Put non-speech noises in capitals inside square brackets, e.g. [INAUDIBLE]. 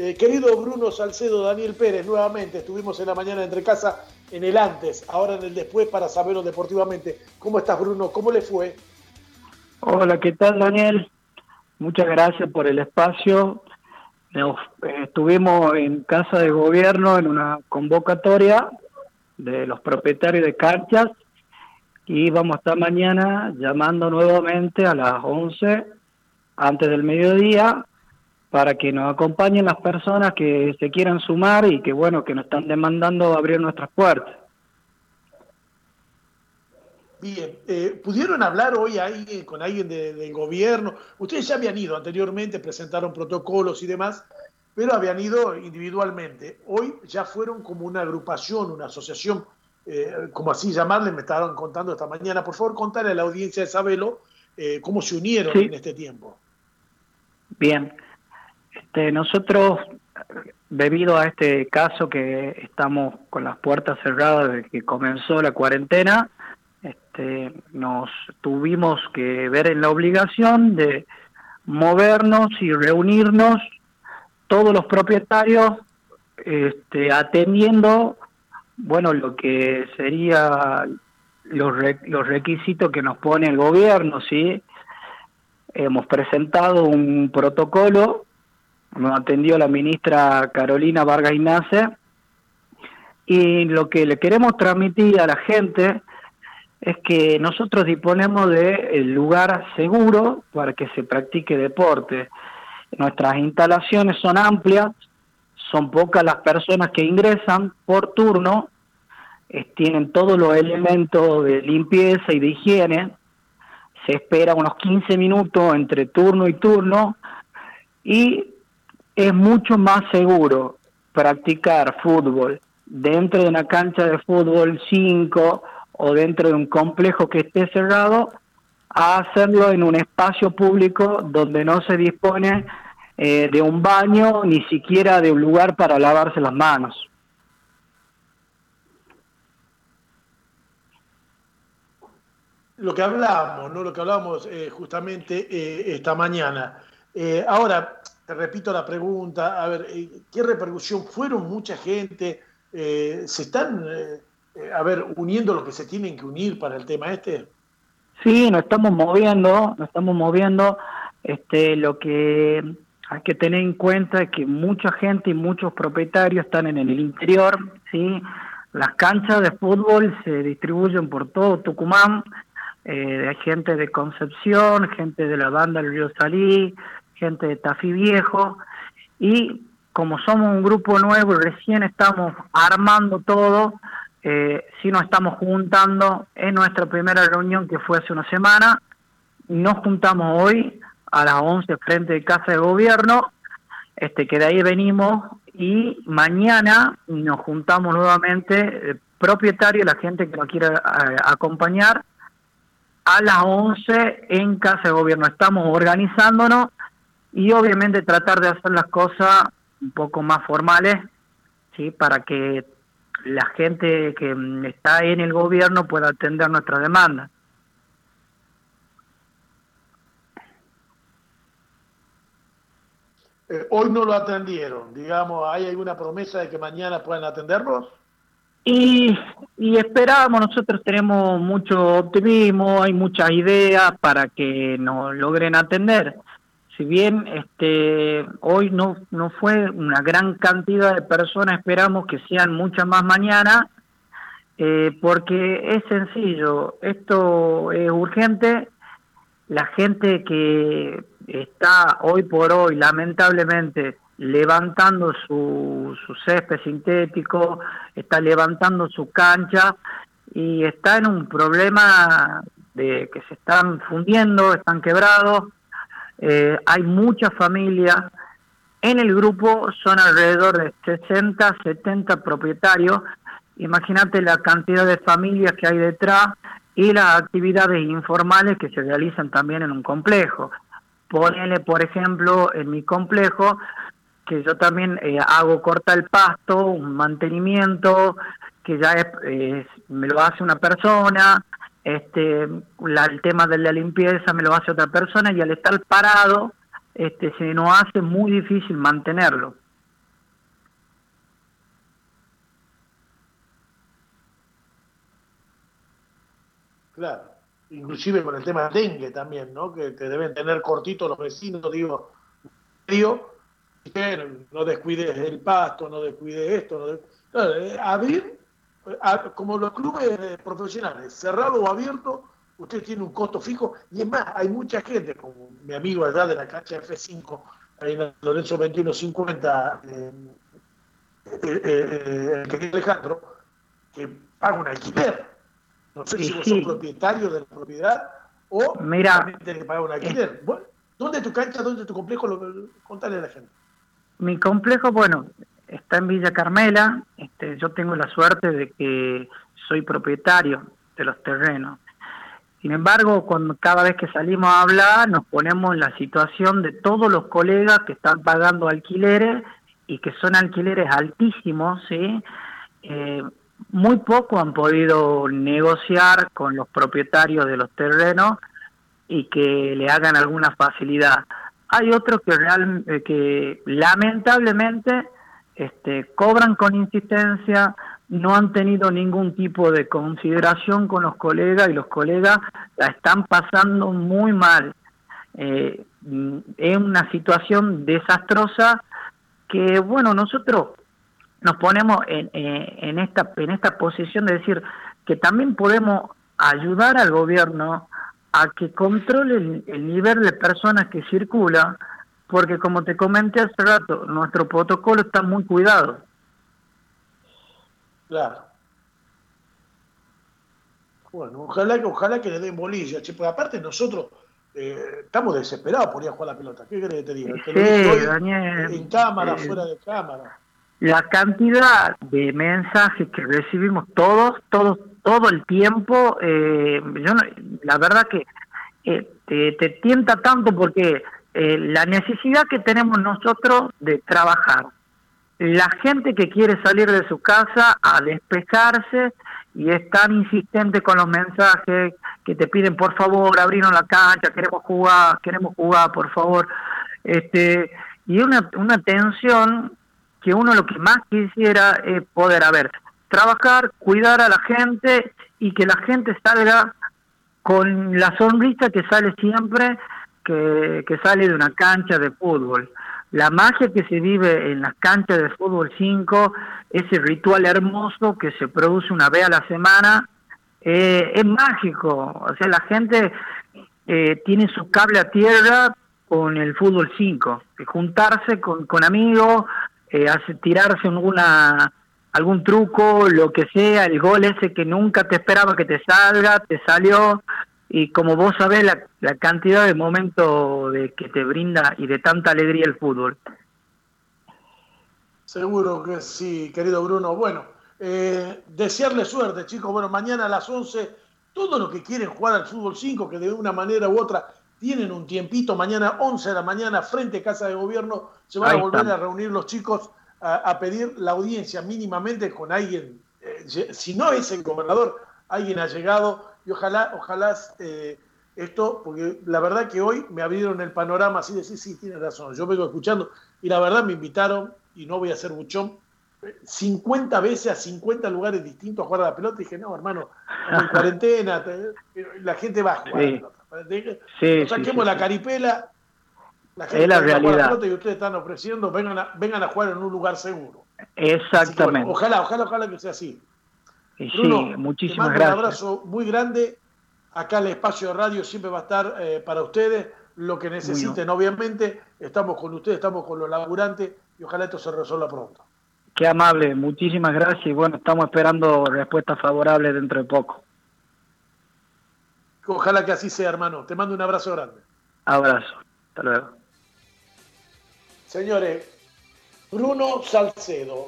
Eh, querido Bruno Salcedo, Daniel Pérez, nuevamente estuvimos en la mañana entre casa en el antes, ahora en el después para saberlo deportivamente. ¿Cómo estás, Bruno? ¿Cómo le fue? Hola, ¿qué tal, Daniel? Muchas gracias por el espacio. Eh, estuvimos en Casa de Gobierno en una convocatoria de los propietarios de canchas y vamos a estar mañana llamando nuevamente a las 11 antes del mediodía para que nos acompañen las personas que se quieran sumar y que bueno, que nos están demandando abrir nuestras puertas. Bien, eh, ¿pudieron hablar hoy ahí con alguien del gobierno? Ustedes ya habían ido anteriormente, presentaron protocolos y demás, pero habían ido individualmente. Hoy ya fueron como una agrupación, una asociación, eh, como así llamarle, me estaban contando esta mañana. Por favor, contarle a la audiencia de Sabelo eh, cómo se unieron en este tiempo. Bien, este, nosotros, debido a este caso que estamos con las puertas cerradas desde que comenzó la cuarentena, este, nos tuvimos que ver en la obligación de movernos y reunirnos todos los propietarios este, atendiendo bueno lo que sería los, los requisitos que nos pone el gobierno sí hemos presentado un protocolo nos atendió la ministra Carolina Vargas Ignace y lo que le queremos transmitir a la gente es que nosotros disponemos de lugar seguro para que se practique deporte. Nuestras instalaciones son amplias, son pocas las personas que ingresan por turno, tienen todos los elementos de limpieza y de higiene, se espera unos 15 minutos entre turno y turno y es mucho más seguro practicar fútbol dentro de una cancha de fútbol 5 o dentro de un complejo que esté cerrado a hacerlo en un espacio público donde no se dispone eh, de un baño ni siquiera de un lugar para lavarse las manos. Lo que hablamos, ¿no? Lo que hablamos eh, justamente eh, esta mañana. ahora, te repito la pregunta, a ver, eh, ¿qué repercusión? ¿Fueron mucha gente? Eh, ¿Se están, eh, a ver, uniendo lo que se tienen que unir para el tema este? Sí, nos estamos moviendo, nos estamos moviendo. Este, lo que hay que tener en cuenta es que mucha gente y muchos propietarios están en el interior, ¿sí? Las canchas de fútbol se distribuyen por todo Tucumán, hay gente de Concepción, gente de la banda del Río Salí, gente de Tafí Viejo, y como somos un grupo nuevo y recién estamos armando todo, eh, nos estamos juntando en nuestra primera reunión que fue hace una semana, nos juntamos hoy a las 11 frente de Casa de Gobierno, este que de ahí venimos y mañana nos juntamos nuevamente, el propietario, la gente que nos quiera eh, acompañar, a las 11 en Casa de Gobierno. Estamos organizándonos y obviamente tratar de hacer las cosas un poco más formales, ¿sí? Para que la gente que mm, está en el gobierno pueda atender nuestra demanda. Eh, hoy no lo atendieron, digamos, ¿hay alguna promesa de que mañana puedan atenderlos? Y, y esperamos, nosotros tenemos mucho optimismo, hay muchas ideas para que nos logren atender si bien este, hoy no, no fue una gran cantidad de personas, esperamos que sean muchas más mañana, eh, porque es sencillo, esto es urgente, la gente que está hoy por hoy lamentablemente levantando su, su césped sintético, está levantando su cancha y está en un problema de que se están fundiendo, están quebrados, eh, hay muchas familias. En el grupo son alrededor de 60, 70 propietarios. Imagínate la cantidad de familias que hay detrás y las actividades informales que se realizan también en un complejo. Ponele, por ejemplo, en mi complejo, que yo también eh, hago corta el pasto, un mantenimiento, que ya es, me lo hace una persona, este, la, el tema de la limpieza me lo hace otra persona y al estar parado este, se nos hace muy difícil mantenerlo. Claro, inclusive con el tema de dengue también, ¿no? Que deben tener cortito los vecinos, digo, no descuides el pasto, no descuides esto, no descuides... Eh, como los clubes profesionales, cerrado o abierto, usted tiene un costo fijo, y es más, hay mucha gente, como mi amigo allá de la cancha F5, ahí en Lorenzo 2150, eh, eh, eh, eh, Alejandro, que paga un alquiler. No sé si vos sos propietario de la propiedad o Mira, que pagar un alquiler. ¿Dónde es tu cancha? ¿Dónde es tu complejo? Contale a la gente. Mi complejo, bueno, está en Villa Carmela. Este, yo tengo la suerte de que soy propietario de los terrenos. Sin embargo, cuando cada vez que salimos a hablar, nos ponemos en la situación de todos los colegas que están pagando alquileres y que son alquileres altísimos, ¿sí? Eh, muy poco han podido negociar con los propietarios de los terrenos y que le hagan alguna facilidad. Hay otros que, real, eh, que lamentablemente este, cobran con insistencia, no han tenido ningún tipo de consideración con los colegas y los colegas la están pasando muy mal. Eh, es una situación desastrosa que, bueno, nosotros nos ponemos en, eh, en, esta, en esta posición de decir que también podemos ayudar al gobierno a que controle el, nivel de personas que circula, porque como te comenté hace rato, nuestro protocolo está muy cuidado. Claro. Bueno, ojalá que ojalá que le den bolilla, che, porque aparte nosotros eh, estamos desesperados por ir a jugar la pelota. ¿Qué crees que te diga? sí, Daniel, en cámara, eh, fuera de cámara. La cantidad de mensajes que recibimos todos, todos, todo el tiempo, eh, yo la verdad que te, te, tienta tanto porque la necesidad que tenemos nosotros de trabajar, la gente que quiere salir de su casa a despejarse y es tan insistente con los mensajes que te piden por favor abrirnos la cancha queremos jugar queremos jugar por favor este y una una tensión que uno lo que más quisiera es poder haber trabajar cuidar a la gente y que la gente salga con la sonrisa que sale siempre que, sale de una cancha de fútbol la magia que se vive en las canchas de fútbol 5, ese ritual hermoso que se produce una vez a la semana, eh, es mágico. O sea, la gente eh, tiene su cable a tierra con el fútbol 5, juntarse con, con amigos, eh, tirarse algún truco, lo que sea, el gol ese que nunca te esperaba que te salga, te salió, y como vos sabés la, la cantidad de momentos de que te brinda y de tanta alegría el fútbol. Seguro que sí, querido Bruno. Bueno, eh, desearle suerte, chicos. Bueno, mañana a las 11, todos los que quieren jugar al fútbol 5, que de una manera u otra tienen un tiempito, mañana 11 de la mañana, frente a Casa de Gobierno, se van a volver a reunir los chicos a, pedir la audiencia mínimamente con alguien, eh, si no es el gobernador, alguien ha llegado y ojalá, ojalá eh, esto, porque la verdad que hoy me abrieron el panorama así de sí, sí, tiene razón, yo vengo escuchando y la verdad me invitaron, y no voy a hacer buchón, 50 veces a 50 lugares distintos a jugar a la pelota y dije, no, hermano, en [LAUGHS] cuarentena, la gente va a jugar. saquemos la caripela, la gente es la realidad. la pelota y ustedes están ofreciendo, vengan a, vengan a jugar en un lugar seguro. Exactamente. ojalá, ojalá, ojalá que sea así. Bruno, muchísimas gracias. Un abrazo muy grande. Acá el espacio de radio siempre va a estar eh, para ustedes. Lo que necesiten, obviamente, estamos con ustedes, estamos con los laburantes y ojalá esto se resuelva pronto. Qué amable, muchísimas gracias y bueno, estamos esperando respuestas favorables dentro de poco. Ojalá que así sea, hermano. Te mando un abrazo grande. Abrazo. Hasta luego. Señores, Bruno Salcedo.